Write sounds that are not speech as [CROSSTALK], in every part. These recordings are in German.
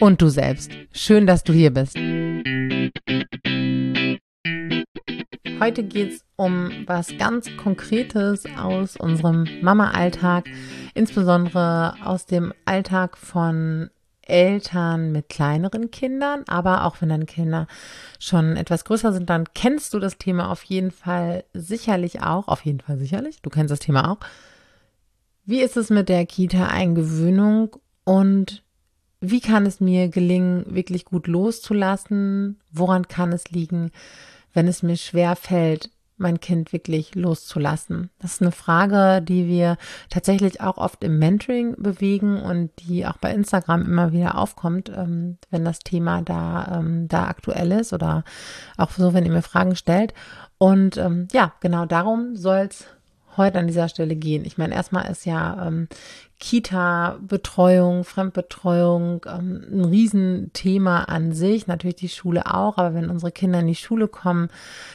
und du selbst. Schön, dass du hier bist. Heute geht es um was ganz Konkretes aus unserem Mama-Alltag, insbesondere aus dem Alltag von Eltern mit kleineren Kindern, aber auch wenn deine Kinder schon etwas größer sind, dann kennst du das Thema auf jeden Fall sicherlich auch, auf jeden Fall sicherlich, du kennst das Thema auch. Wie ist es mit der Kita-Eingewöhnung und wie kann es mir gelingen, wirklich gut loszulassen? Woran kann es liegen? wenn es mir schwer fällt, mein Kind wirklich loszulassen? Das ist eine Frage, die wir tatsächlich auch oft im Mentoring bewegen und die auch bei Instagram immer wieder aufkommt, ähm, wenn das Thema da, ähm, da aktuell ist oder auch so, wenn ihr mir Fragen stellt. Und ähm, ja, genau darum soll es heute an dieser Stelle gehen. Ich meine, erstmal ist ja ähm, Kita-Betreuung, Fremdbetreuung, ähm, ein Riesenthema an sich, natürlich die Schule auch, aber wenn unsere Kinder in die Schule kommen,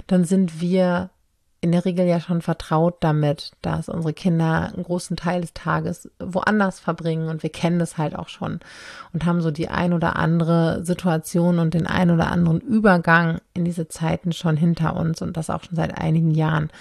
dann sind wir in der Regel ja schon vertraut damit, dass unsere Kinder einen großen Teil des Tages woanders verbringen und wir kennen das halt auch schon und haben so die ein oder andere Situation und den ein oder anderen Übergang in diese Zeiten schon hinter uns und das auch schon seit einigen Jahren.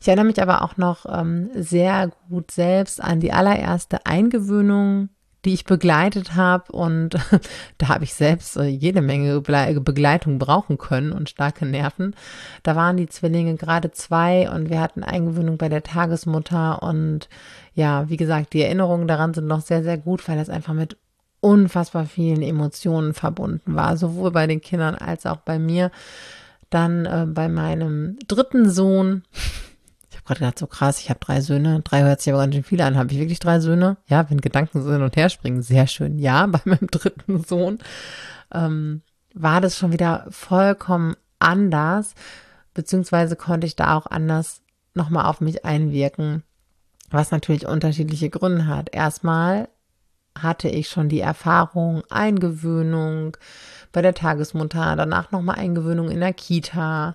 Ich erinnere mich aber auch noch ähm, sehr gut selbst an die allererste Eingewöhnung die ich begleitet habe. Und [LAUGHS] da habe ich selbst äh, jede Menge Begleitung brauchen können und starke Nerven. Da waren die Zwillinge gerade zwei und wir hatten Eingewöhnung bei der Tagesmutter. Und ja, wie gesagt, die Erinnerungen daran sind noch sehr, sehr gut, weil das einfach mit unfassbar vielen Emotionen verbunden war, sowohl bei den Kindern als auch bei mir. Dann äh, bei meinem dritten Sohn, gerade gedacht, so krass, ich habe drei Söhne. Drei hört sich aber ganz schön viel an. Habe ich wirklich drei Söhne? Ja, wenn Gedanken so hin und her springen, sehr schön. Ja, [LAUGHS] bei meinem dritten Sohn ähm, war das schon wieder vollkommen anders, beziehungsweise konnte ich da auch anders nochmal auf mich einwirken, was natürlich unterschiedliche Gründe hat. Erstmal hatte ich schon die Erfahrung, Eingewöhnung bei der Tagesmutter, danach nochmal Eingewöhnung in der Kita,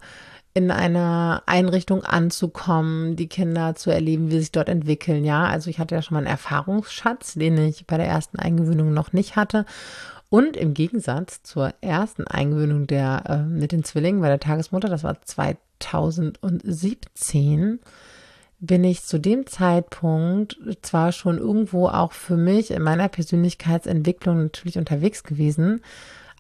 in einer Einrichtung anzukommen, die Kinder zu erleben, wie sie sich dort entwickeln. Ja, also ich hatte ja schon mal einen Erfahrungsschatz, den ich bei der ersten Eingewöhnung noch nicht hatte. Und im Gegensatz zur ersten Eingewöhnung der äh, mit den Zwillingen bei der Tagesmutter, das war 2017, bin ich zu dem Zeitpunkt zwar schon irgendwo auch für mich in meiner Persönlichkeitsentwicklung natürlich unterwegs gewesen,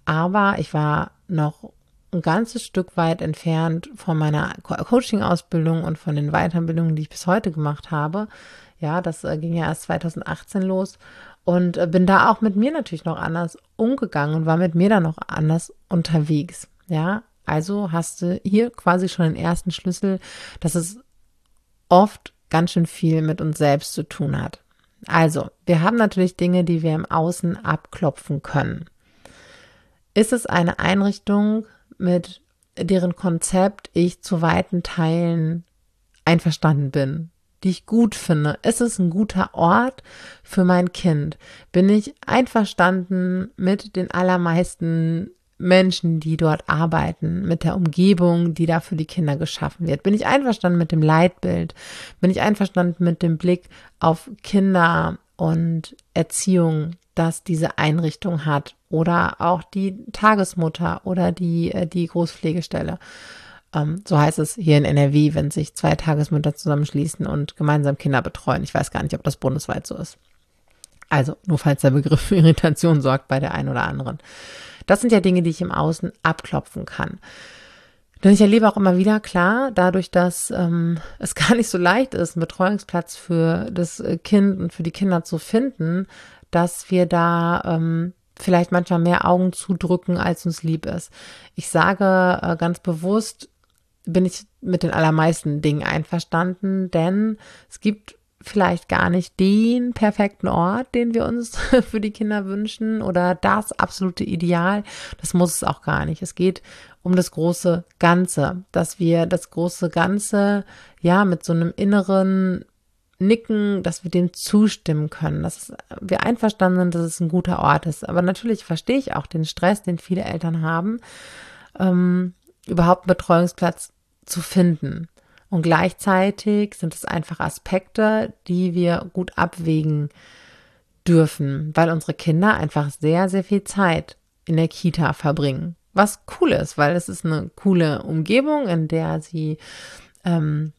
aber ich war noch ein ganzes Stück weit entfernt von meiner Coaching-Ausbildung und von den Weiterbildungen, die ich bis heute gemacht habe. Ja, das äh, ging ja erst 2018 los und äh, bin da auch mit mir natürlich noch anders umgegangen und war mit mir dann noch anders unterwegs. Ja, also hast du hier quasi schon den ersten Schlüssel, dass es oft ganz schön viel mit uns selbst zu tun hat. Also, wir haben natürlich Dinge, die wir im Außen abklopfen können. Ist es eine Einrichtung, mit deren Konzept ich zu weiten Teilen einverstanden bin, die ich gut finde. Ist es ein guter Ort für mein Kind? Bin ich einverstanden mit den allermeisten Menschen, die dort arbeiten, mit der Umgebung, die da für die Kinder geschaffen wird? Bin ich einverstanden mit dem Leitbild? Bin ich einverstanden mit dem Blick auf Kinder und Erziehung, dass diese Einrichtung hat oder auch die Tagesmutter oder die, äh, die Großpflegestelle. Ähm, so heißt es hier in NRW, wenn sich zwei Tagesmütter zusammenschließen und gemeinsam Kinder betreuen. Ich weiß gar nicht, ob das bundesweit so ist. Also, nur falls der Begriff für Irritation sorgt bei der einen oder anderen. Das sind ja Dinge, die ich im Außen abklopfen kann. Denn ich erlebe auch immer wieder, klar, dadurch, dass ähm, es [LAUGHS] gar nicht so leicht ist, einen Betreuungsplatz für das Kind und für die Kinder zu finden, dass wir da ähm, vielleicht manchmal mehr Augen zudrücken, als uns lieb ist. Ich sage äh, ganz bewusst, bin ich mit den allermeisten Dingen einverstanden, denn es gibt vielleicht gar nicht den perfekten Ort, den wir uns [LAUGHS] für die Kinder wünschen oder das absolute Ideal. Das muss es auch gar nicht. Es geht um das große Ganze, dass wir das große Ganze ja mit so einem inneren Nicken, dass wir dem zustimmen können, dass wir einverstanden sind, dass es ein guter Ort ist. Aber natürlich verstehe ich auch den Stress, den viele Eltern haben, ähm, überhaupt einen Betreuungsplatz zu finden. Und gleichzeitig sind es einfach Aspekte, die wir gut abwägen dürfen, weil unsere Kinder einfach sehr, sehr viel Zeit in der Kita verbringen. Was cool ist, weil es ist eine coole Umgebung, in der sie ähm,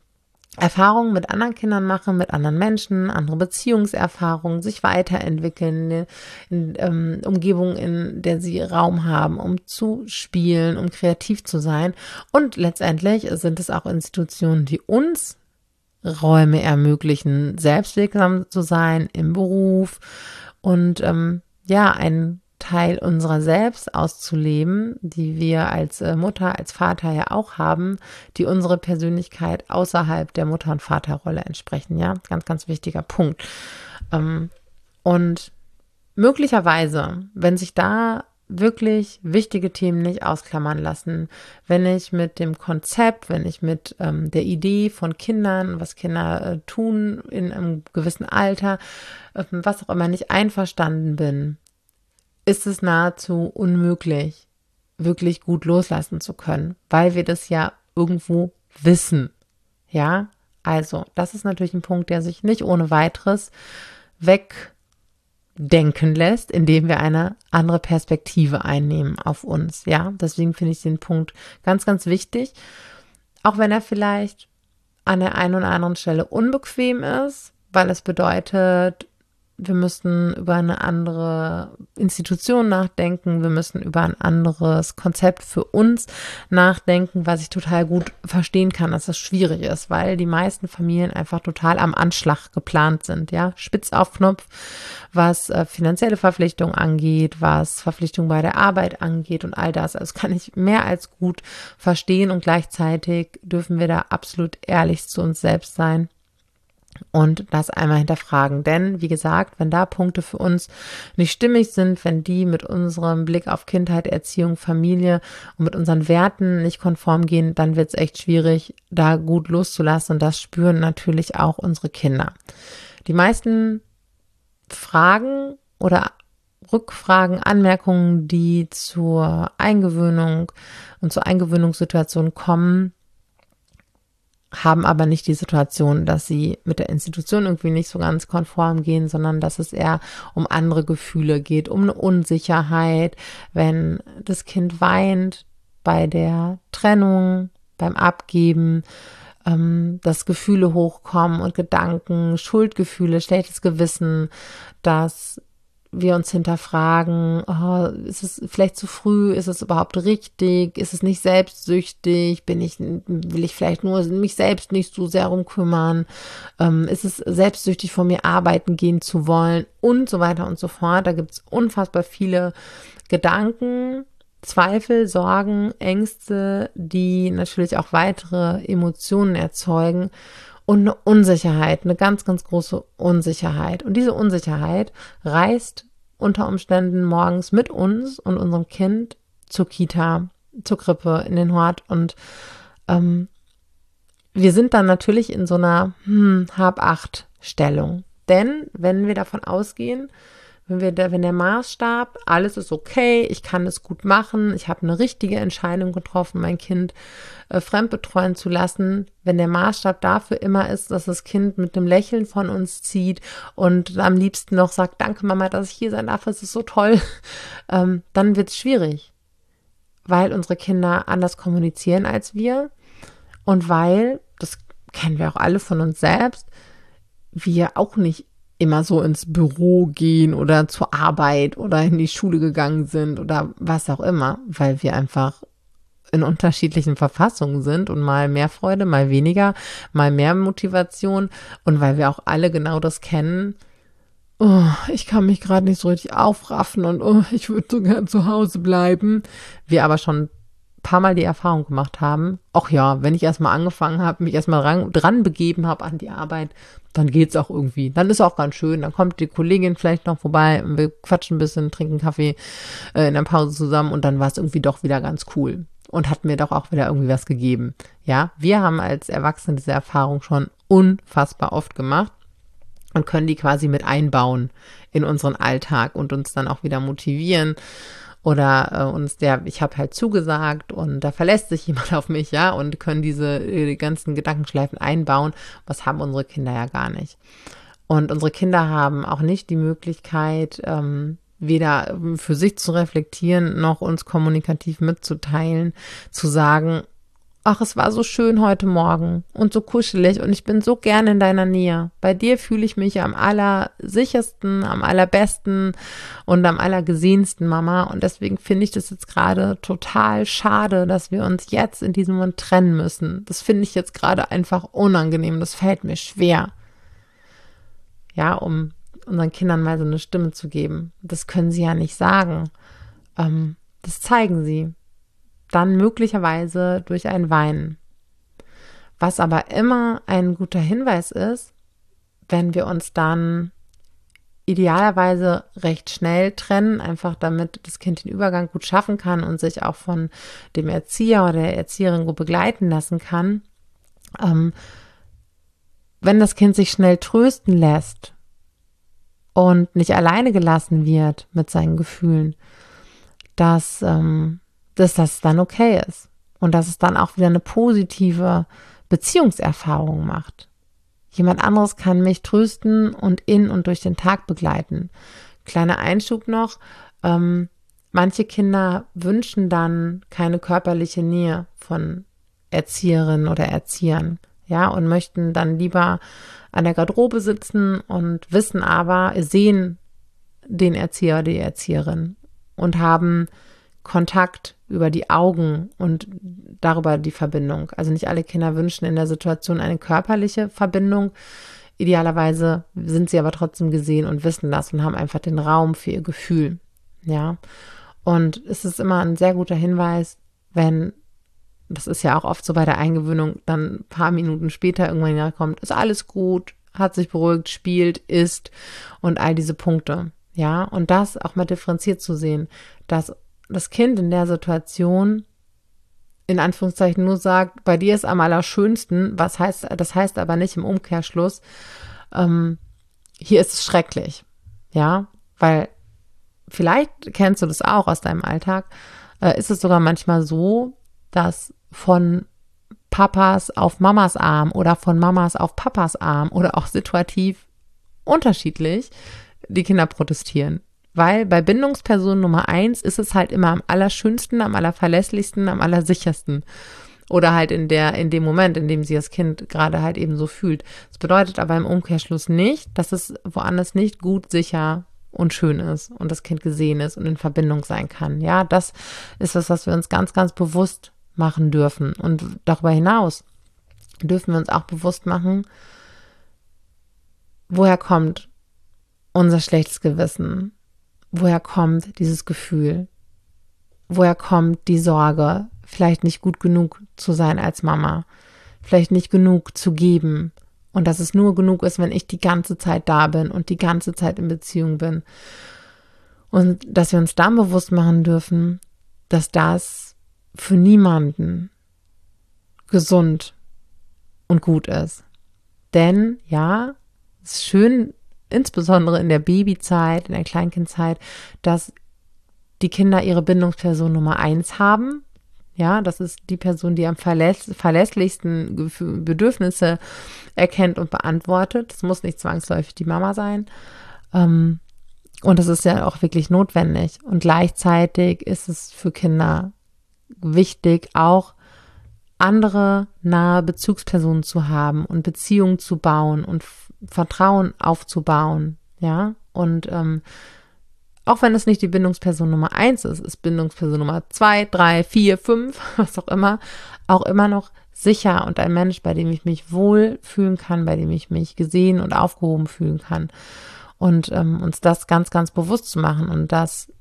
Erfahrungen mit anderen Kindern machen, mit anderen Menschen, andere Beziehungserfahrungen, sich weiterentwickeln, eine in, ähm, Umgebung, in der sie Raum haben, um zu spielen, um kreativ zu sein. Und letztendlich sind es auch Institutionen, die uns Räume ermöglichen, selbstwirksam zu sein im Beruf und ähm, ja, ein Teil unserer selbst auszuleben, die wir als äh, Mutter, als Vater ja auch haben, die unsere Persönlichkeit außerhalb der Mutter- und Vaterrolle entsprechen. Ja, ganz, ganz wichtiger Punkt. Ähm, und möglicherweise, wenn sich da wirklich wichtige Themen nicht ausklammern lassen. Wenn ich mit dem Konzept, wenn ich mit ähm, der Idee von Kindern, was Kinder äh, tun in einem gewissen Alter, äh, was auch immer nicht einverstanden bin, ist es nahezu unmöglich, wirklich gut loslassen zu können, weil wir das ja irgendwo wissen. Ja, also das ist natürlich ein Punkt, der sich nicht ohne weiteres wegdenken lässt, indem wir eine andere Perspektive einnehmen auf uns. Ja, deswegen finde ich den Punkt ganz, ganz wichtig. Auch wenn er vielleicht an der einen oder anderen Stelle unbequem ist, weil es bedeutet, wir müssen über eine andere Institution nachdenken, wir müssen über ein anderes Konzept für uns nachdenken, was ich total gut verstehen kann, dass das schwierig ist, weil die meisten Familien einfach total am Anschlag geplant sind, ja, spitz auf Knopf, was äh, finanzielle Verpflichtungen angeht, was Verpflichtungen bei der Arbeit angeht und all das. Also kann ich mehr als gut verstehen und gleichzeitig dürfen wir da absolut ehrlich zu uns selbst sein und das einmal hinterfragen. Denn, wie gesagt, wenn da Punkte für uns nicht stimmig sind, wenn die mit unserem Blick auf Kindheit, Erziehung, Familie und mit unseren Werten nicht konform gehen, dann wird es echt schwierig, da gut loszulassen. Und das spüren natürlich auch unsere Kinder. Die meisten Fragen oder Rückfragen, Anmerkungen, die zur Eingewöhnung und zur Eingewöhnungssituation kommen, haben aber nicht die Situation, dass sie mit der Institution irgendwie nicht so ganz konform gehen, sondern dass es eher um andere Gefühle geht, um eine Unsicherheit, wenn das Kind weint bei der Trennung, beim Abgeben, ähm, dass Gefühle hochkommen und Gedanken, Schuldgefühle, schlechtes Gewissen, dass wir uns hinterfragen, oh, ist es vielleicht zu früh, ist es überhaupt richtig, ist es nicht selbstsüchtig, bin ich, will ich vielleicht nur mich selbst nicht so sehr rumkümmern, ähm, ist es selbstsüchtig von mir arbeiten gehen zu wollen und so weiter und so fort. Da gibt es unfassbar viele Gedanken, Zweifel, Sorgen, Ängste, die natürlich auch weitere Emotionen erzeugen und eine Unsicherheit, eine ganz, ganz große Unsicherheit. Und diese Unsicherheit reist unter Umständen morgens mit uns und unserem Kind zur Kita, zur Krippe, in den Hort und ähm, wir sind dann natürlich in so einer hm, Hab-Acht-Stellung. Denn wenn wir davon ausgehen, wenn wir da, wenn der Maßstab, alles ist okay, ich kann es gut machen, ich habe eine richtige Entscheidung getroffen, mein Kind äh, fremdbetreuen zu lassen, wenn der Maßstab dafür immer ist, dass das Kind mit einem Lächeln von uns zieht und am liebsten noch sagt, danke Mama, dass ich hier sein darf, es ist so toll, [LAUGHS] ähm, dann wird es schwierig, weil unsere Kinder anders kommunizieren als wir und weil, das kennen wir auch alle von uns selbst, wir auch nicht immer so ins Büro gehen oder zur Arbeit oder in die Schule gegangen sind oder was auch immer, weil wir einfach in unterschiedlichen Verfassungen sind und mal mehr Freude, mal weniger, mal mehr Motivation und weil wir auch alle genau das kennen. Oh, ich kann mich gerade nicht so richtig aufraffen und oh, ich würde so gern zu Hause bleiben. Wir aber schon paar Mal die Erfahrung gemacht haben, ach ja, wenn ich erstmal angefangen habe, mich erstmal dran, dran begeben habe an die Arbeit, dann geht's auch irgendwie. Dann ist auch ganz schön. Dann kommt die Kollegin vielleicht noch vorbei wir quatschen ein bisschen, trinken Kaffee äh, in der Pause zusammen und dann war es irgendwie doch wieder ganz cool und hat mir doch auch wieder irgendwie was gegeben. Ja, wir haben als Erwachsene diese Erfahrung schon unfassbar oft gemacht und können die quasi mit einbauen in unseren Alltag und uns dann auch wieder motivieren oder äh, uns der, ich habe halt zugesagt und da verlässt sich [LAUGHS] jemand auf mich, ja, und können diese die ganzen Gedankenschleifen einbauen. Was haben unsere Kinder ja gar nicht. Und unsere Kinder haben auch nicht die Möglichkeit, ähm, weder für sich zu reflektieren, noch uns kommunikativ mitzuteilen, zu sagen, ach, es war so schön heute Morgen und so kuschelig und ich bin so gern in deiner Nähe. Bei dir fühle ich mich am allersichersten, am allerbesten und am allergesehensten, Mama. Und deswegen finde ich das jetzt gerade total schade, dass wir uns jetzt in diesem Moment trennen müssen. Das finde ich jetzt gerade einfach unangenehm. Das fällt mir schwer. Ja, um unseren Kindern mal so eine Stimme zu geben. Das können sie ja nicht sagen. Ähm, das zeigen sie dann möglicherweise durch ein Weinen. Was aber immer ein guter Hinweis ist, wenn wir uns dann idealerweise recht schnell trennen, einfach damit das Kind den Übergang gut schaffen kann und sich auch von dem Erzieher oder der Erzieherin gut begleiten lassen kann. Ähm, wenn das Kind sich schnell trösten lässt und nicht alleine gelassen wird mit seinen Gefühlen, dass ähm, dass das dann okay ist und dass es dann auch wieder eine positive Beziehungserfahrung macht. Jemand anderes kann mich trösten und in und durch den Tag begleiten. Kleiner Einschub noch. Ähm, manche Kinder wünschen dann keine körperliche Nähe von Erzieherinnen oder Erziehern, ja, und möchten dann lieber an der Garderobe sitzen und wissen aber, sehen den Erzieher oder die Erzieherin und haben Kontakt über die Augen und darüber die Verbindung. Also nicht alle Kinder wünschen in der Situation eine körperliche Verbindung. Idealerweise sind sie aber trotzdem gesehen und wissen das und haben einfach den Raum für ihr Gefühl. Ja. Und es ist immer ein sehr guter Hinweis, wenn, das ist ja auch oft so bei der Eingewöhnung, dann ein paar Minuten später irgendwann kommt, ist alles gut, hat sich beruhigt, spielt, isst und all diese Punkte. Ja, und das auch mal differenziert zu sehen, dass das Kind in der Situation in Anführungszeichen nur sagt, bei dir ist am allerschönsten, was heißt, das heißt aber nicht im Umkehrschluss, ähm, hier ist es schrecklich. Ja, weil vielleicht kennst du das auch aus deinem Alltag, äh, ist es sogar manchmal so, dass von Papas auf Mamas Arm oder von Mamas auf Papas Arm oder auch situativ unterschiedlich die Kinder protestieren. Weil bei Bindungsperson Nummer eins ist es halt immer am allerschönsten, am allerverlässlichsten, am allersichersten. Oder halt in der, in dem Moment, in dem sie das Kind gerade halt eben so fühlt. Das bedeutet aber im Umkehrschluss nicht, dass es woanders nicht gut, sicher und schön ist und das Kind gesehen ist und in Verbindung sein kann. Ja, das ist das, was wir uns ganz, ganz bewusst machen dürfen. Und darüber hinaus dürfen wir uns auch bewusst machen, woher kommt unser schlechtes Gewissen? Woher kommt dieses Gefühl? Woher kommt die Sorge, vielleicht nicht gut genug zu sein als Mama? Vielleicht nicht genug zu geben? Und dass es nur genug ist, wenn ich die ganze Zeit da bin und die ganze Zeit in Beziehung bin. Und dass wir uns dann bewusst machen dürfen, dass das für niemanden gesund und gut ist. Denn ja, es ist schön, insbesondere in der Babyzeit, in der Kleinkindzeit, dass die Kinder ihre Bindungsperson Nummer eins haben. Ja, das ist die Person, die am verläss verlässlichsten Bedürfnisse erkennt und beantwortet. Das muss nicht zwangsläufig die Mama sein. Ähm, und das ist ja auch wirklich notwendig. Und gleichzeitig ist es für Kinder wichtig, auch andere nahe Bezugspersonen zu haben und Beziehungen zu bauen und Vertrauen aufzubauen, ja. Und ähm, auch wenn es nicht die Bindungsperson Nummer eins ist, ist Bindungsperson Nummer zwei, drei, vier, fünf, [LAUGHS] was auch immer, auch immer noch sicher und ein Mensch, bei dem ich mich wohl fühlen kann, bei dem ich mich gesehen und aufgehoben fühlen kann. Und ähm, uns das ganz, ganz bewusst zu machen und dass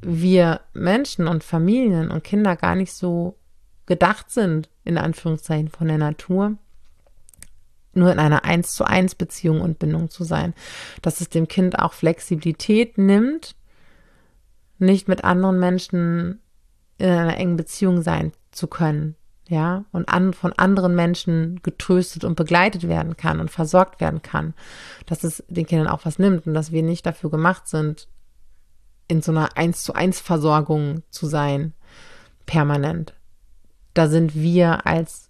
wir Menschen und Familien und Kinder gar nicht so gedacht sind, in Anführungszeichen von der Natur, nur in einer eins zu eins Beziehung und Bindung zu sein. Dass es dem Kind auch Flexibilität nimmt, nicht mit anderen Menschen in einer engen Beziehung sein zu können, ja, und an, von anderen Menschen getröstet und begleitet werden kann und versorgt werden kann, dass es den Kindern auch was nimmt und dass wir nicht dafür gemacht sind, in so einer eins zu eins Versorgung zu sein, permanent. Da sind wir als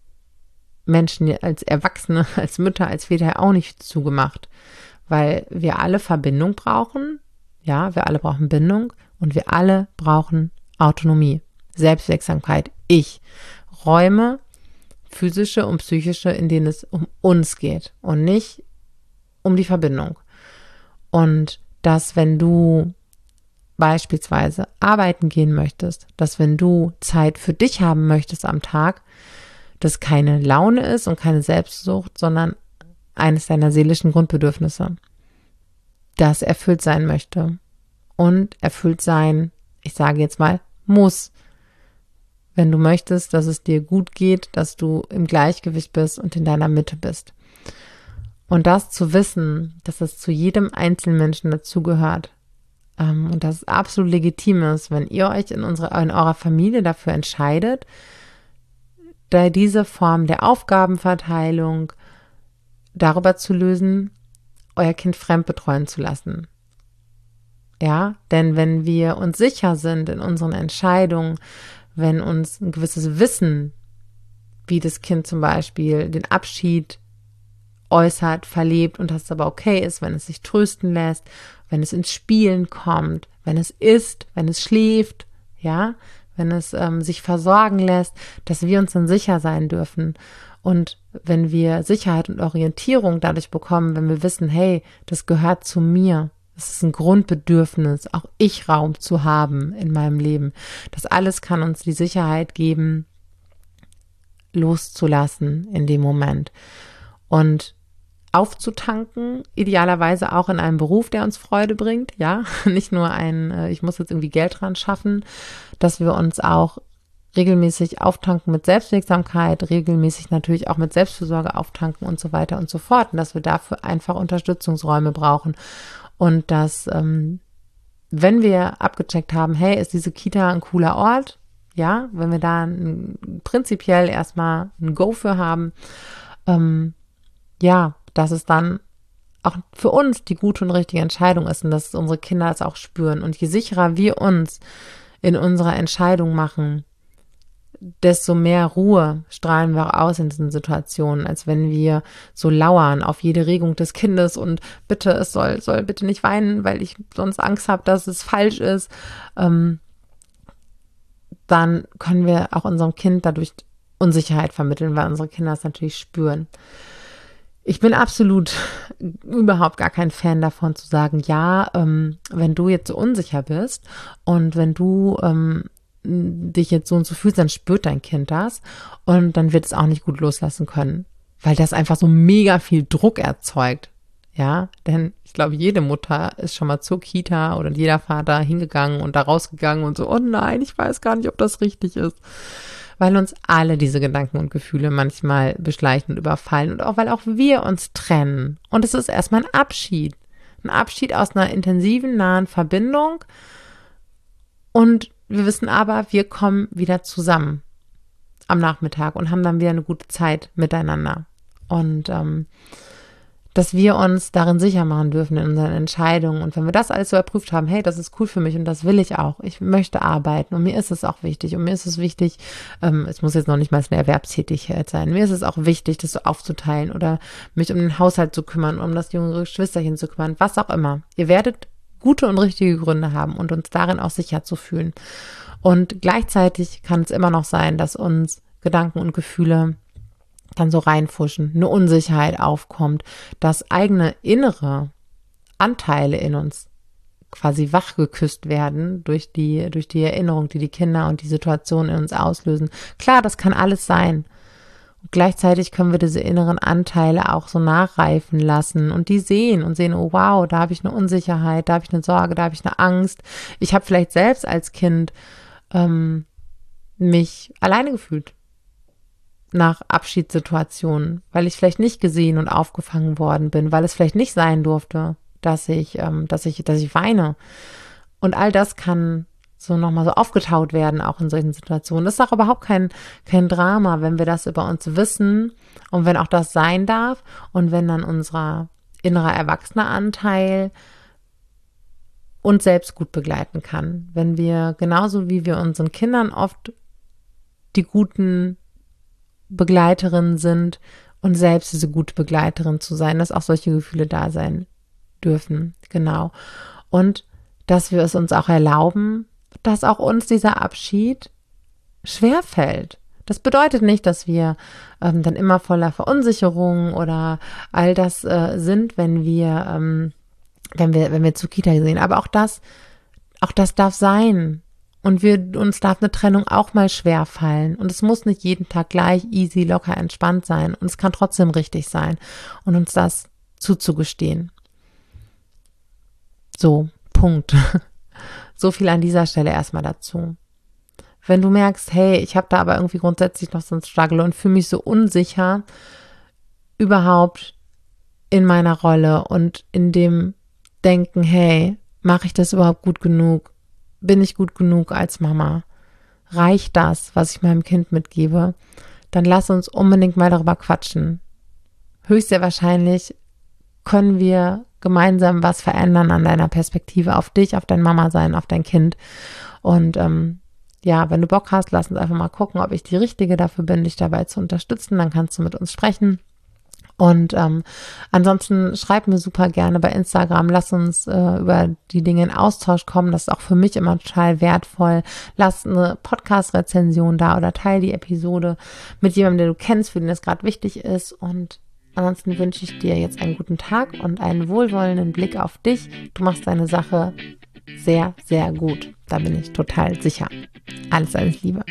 Menschen, als Erwachsene, [LAUGHS] als Mütter, als Väter auch nicht zugemacht, weil wir alle Verbindung brauchen. Ja, wir alle brauchen Bindung und wir alle brauchen Autonomie, Selbstwirksamkeit, ich. Räume, physische und psychische, in denen es um uns geht und nicht um die Verbindung. Und dass wenn du beispielsweise arbeiten gehen möchtest, dass wenn du Zeit für dich haben möchtest am Tag, das keine Laune ist und keine Selbstsucht, sondern eines deiner seelischen Grundbedürfnisse, das erfüllt sein möchte und erfüllt sein, ich sage jetzt mal, muss. Wenn du möchtest, dass es dir gut geht, dass du im Gleichgewicht bist und in deiner Mitte bist. Und das zu wissen, dass es zu jedem einzelnen Menschen dazugehört, ähm, und dass es absolut legitim ist, wenn ihr euch in, unserer, in eurer Familie dafür entscheidet, da diese Form der Aufgabenverteilung darüber zu lösen, euer Kind fremd betreuen zu lassen. Ja, denn wenn wir uns sicher sind in unseren Entscheidungen, wenn uns ein gewisses Wissen, wie das Kind zum Beispiel den Abschied äußert, verlebt und dass es aber okay ist, wenn es sich trösten lässt, wenn es ins Spielen kommt, wenn es isst, wenn es schläft, ja, wenn es ähm, sich versorgen lässt, dass wir uns dann sicher sein dürfen. Und wenn wir Sicherheit und Orientierung dadurch bekommen, wenn wir wissen, hey, das gehört zu mir, es ist ein Grundbedürfnis, auch ich Raum zu haben in meinem Leben. Das alles kann uns die Sicherheit geben, loszulassen in dem Moment. Und aufzutanken, idealerweise auch in einem Beruf, der uns Freude bringt, ja, [LAUGHS] nicht nur ein, äh, ich muss jetzt irgendwie Geld dran schaffen, dass wir uns auch regelmäßig auftanken mit Selbstwirksamkeit, regelmäßig natürlich auch mit Selbstfürsorge auftanken und so weiter und so fort. Und dass wir dafür einfach Unterstützungsräume brauchen. Und dass, ähm, wenn wir abgecheckt haben, hey, ist diese Kita ein cooler Ort? Ja, wenn wir da ein, prinzipiell erstmal ein Go für haben, ähm, ja, dass es dann auch für uns die gute und richtige Entscheidung ist und dass unsere Kinder es auch spüren. Und je sicherer wir uns in unserer Entscheidung machen, desto mehr Ruhe strahlen wir auch aus in diesen Situationen, als wenn wir so lauern auf jede Regung des Kindes und bitte, es soll, soll bitte nicht weinen, weil ich sonst Angst habe, dass es falsch ist. Ähm, dann können wir auch unserem Kind dadurch Unsicherheit vermitteln, weil unsere Kinder es natürlich spüren. Ich bin absolut überhaupt gar kein Fan davon zu sagen, ja, ähm, wenn du jetzt so unsicher bist und wenn du ähm, dich jetzt so und so fühlst, dann spürt dein Kind das und dann wird es auch nicht gut loslassen können, weil das einfach so mega viel Druck erzeugt. Ja, denn ich glaube, jede Mutter ist schon mal zur Kita oder jeder Vater hingegangen und da rausgegangen und so, oh nein, ich weiß gar nicht, ob das richtig ist weil uns alle diese Gedanken und Gefühle manchmal beschleichen und überfallen und auch weil auch wir uns trennen. Und es ist erstmal ein Abschied. Ein Abschied aus einer intensiven, nahen Verbindung. Und wir wissen aber, wir kommen wieder zusammen am Nachmittag und haben dann wieder eine gute Zeit miteinander. Und ähm, dass wir uns darin sicher machen dürfen in unseren Entscheidungen. Und wenn wir das alles so erprüft haben, hey, das ist cool für mich und das will ich auch. Ich möchte arbeiten und mir ist es auch wichtig. Und mir ist es wichtig, ähm, es muss jetzt noch nicht mal eine Erwerbstätigkeit sein. Mir ist es auch wichtig, das so aufzuteilen oder mich um den Haushalt zu kümmern, um das jüngere Geschwisterchen zu kümmern, was auch immer. Ihr werdet gute und richtige Gründe haben und uns darin auch sicher zu fühlen. Und gleichzeitig kann es immer noch sein, dass uns Gedanken und Gefühle dann so reinfuschen, eine Unsicherheit aufkommt, dass eigene innere Anteile in uns quasi wachgeküsst werden durch die, durch die Erinnerung, die die Kinder und die Situation in uns auslösen. Klar, das kann alles sein. gleichzeitig können wir diese inneren Anteile auch so nachreifen lassen und die sehen und sehen, oh wow, da habe ich eine Unsicherheit, da habe ich eine Sorge, da habe ich eine Angst. Ich habe vielleicht selbst als Kind ähm, mich alleine gefühlt nach Abschiedssituationen, weil ich vielleicht nicht gesehen und aufgefangen worden bin, weil es vielleicht nicht sein durfte, dass ich, ähm, dass ich, dass ich weine. Und all das kann so nochmal so aufgetaut werden, auch in solchen Situationen. Das ist auch überhaupt kein, kein Drama, wenn wir das über uns wissen und wenn auch das sein darf und wenn dann unser innerer erwachsener Anteil uns selbst gut begleiten kann. Wenn wir genauso wie wir unseren Kindern oft die guten Begleiterinnen sind und selbst diese gute Begleiterin zu sein, dass auch solche Gefühle da sein dürfen. Genau. Und dass wir es uns auch erlauben, dass auch uns dieser Abschied schwerfällt. Das bedeutet nicht, dass wir ähm, dann immer voller Verunsicherung oder all das äh, sind, wenn wir, ähm, wenn wir, wenn wir zu Kita sehen. Aber auch das, auch das darf sein. Und wir, uns darf eine Trennung auch mal schwer fallen. Und es muss nicht jeden Tag gleich easy, locker, entspannt sein. Und es kann trotzdem richtig sein. Und uns das zuzugestehen. So, Punkt. [LAUGHS] So viel an dieser Stelle erstmal dazu. Wenn du merkst, hey, ich habe da aber irgendwie grundsätzlich noch so einen Struggle und fühle mich so unsicher überhaupt in meiner Rolle und in dem Denken, hey, mache ich das überhaupt gut genug? Bin ich gut genug als Mama? Reicht das, was ich meinem Kind mitgebe? Dann lass uns unbedingt mal darüber quatschen. Höchst sehr wahrscheinlich können wir gemeinsam was verändern an deiner Perspektive auf dich, auf dein Mama sein, auf dein Kind. Und ähm, ja, wenn du Bock hast, lass uns einfach mal gucken, ob ich die Richtige dafür bin, dich dabei zu unterstützen. Dann kannst du mit uns sprechen. Und ähm, ansonsten schreib mir super gerne bei Instagram. Lass uns äh, über die Dinge in Austausch kommen. Das ist auch für mich immer total wertvoll. Lass eine Podcast-Rezension da oder teile die Episode mit jemandem, der du kennst, für den das gerade wichtig ist. Und Ansonsten wünsche ich dir jetzt einen guten Tag und einen wohlwollenden Blick auf dich. Du machst deine Sache sehr, sehr gut. Da bin ich total sicher. Alles, alles Liebe.